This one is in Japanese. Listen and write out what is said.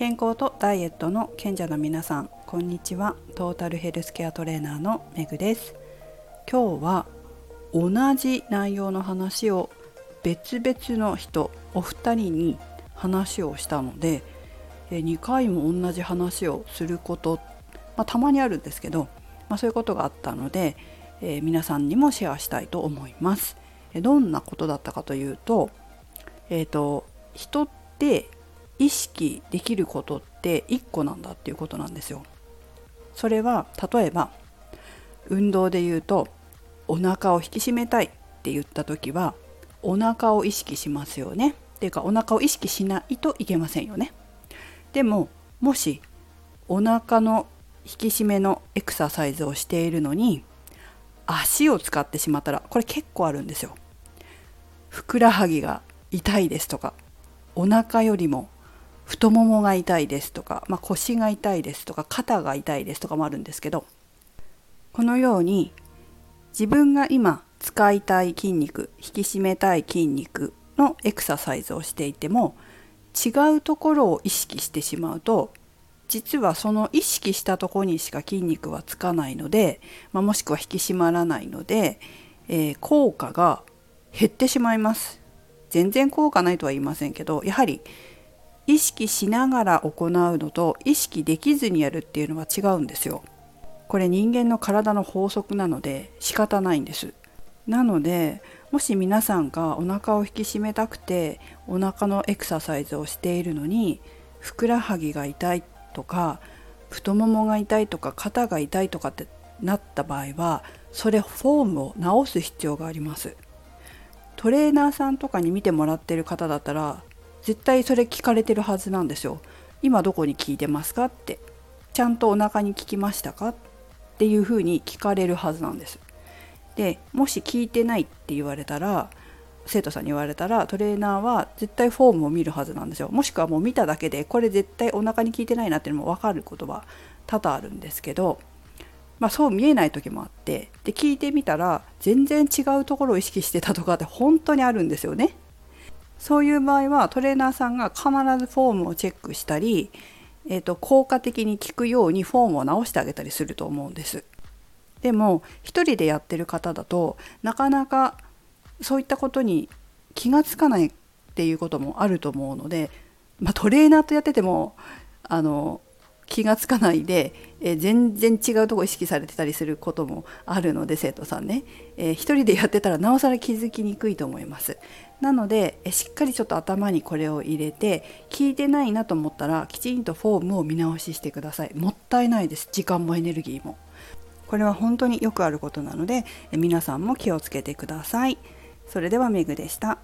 健康とダイエットの賢者の皆さんこんにちはトータルヘルスケアトレーナーのめぐです今日は同じ内容の話を別々の人お二人に話をしたので2回も同じ話をすること、まあ、たまにあるんですけど、まあ、そういうことがあったので、えー、皆さんにもシェアしたいと思います。どんなことだったかというと,、えーと、人って意識できることって1個なんだっていうことなんですよ。それは例えば運動で言うとお腹を引き締めたいって言った時はお腹を意識しますよね。っていうかお腹を意識しないといけませんよね。でももしお腹の引き締めのエクササイズをしているのに足を使ってしまったらこれ結構あるんですよ。ふくらはぎが痛いですとかお腹よりも太ももが痛いですとか、まあ、腰が痛いですとか肩が痛いですとかもあるんですけどこのように自分が今使いたい筋肉引き締めたい筋肉のエクササイズをしていても違うところを意識してしまうと実はその意識したところにしか筋肉はつかないので、まあ、もしくは引き締まらないので、えー、効果が減ってしまいます。全然効果ないとは言いませんけどやはり意識しながら行うのと意識できずにやるっていうのは違うんですよ。これ人間の体の法則なので仕方ないんです。なのでもし皆さんがお腹を引き締めたくてお腹のエクササイズをしているのにふくらはぎが痛いとか太ももが痛いとか肩が痛いとかってなった場合はそれフォームを直す必要があります。トレーナーさんとかに見てもらってる方だったら絶対それ聞かれてるはずなんですよ。今どこに聞いてますかって。ちゃんとお腹に聞きましたかっていうふうに聞かれるはずなんです。でもし聞いてないって言われたら生徒さんに言われたらトレーナーは絶対フォームを見るはずなんですよ。もしくはもう見ただけでこれ絶対お腹に効いてないなっていうのも分かることは多々あるんですけど、まあ、そう見えない時もあってで聞いてみたら全然違うところを意識してたとかって本当にあるんですよね。そういう場合はトレーナーさんが必ずフォームをチェックしたり、えーと、効果的に効くようにフォームを直してあげたりすると思うんです。でも一人でやってる方だとなかなかそういったことに気が付かないっていうこともあると思うので、まあ、トレーナーとやっててもあの気がつかないで、え全然違うとこ意識されてたりすることもあるので生徒さんね、えー、一人でやってたらなおさら気づきにくいと思います。なので、えしっかりちょっと頭にこれを入れて聞いてないなと思ったらきちんとフォームを見直ししてください。もったいないです。時間もエネルギーも。これは本当によくあることなのでえ皆さんも気をつけてください。それではメグでした。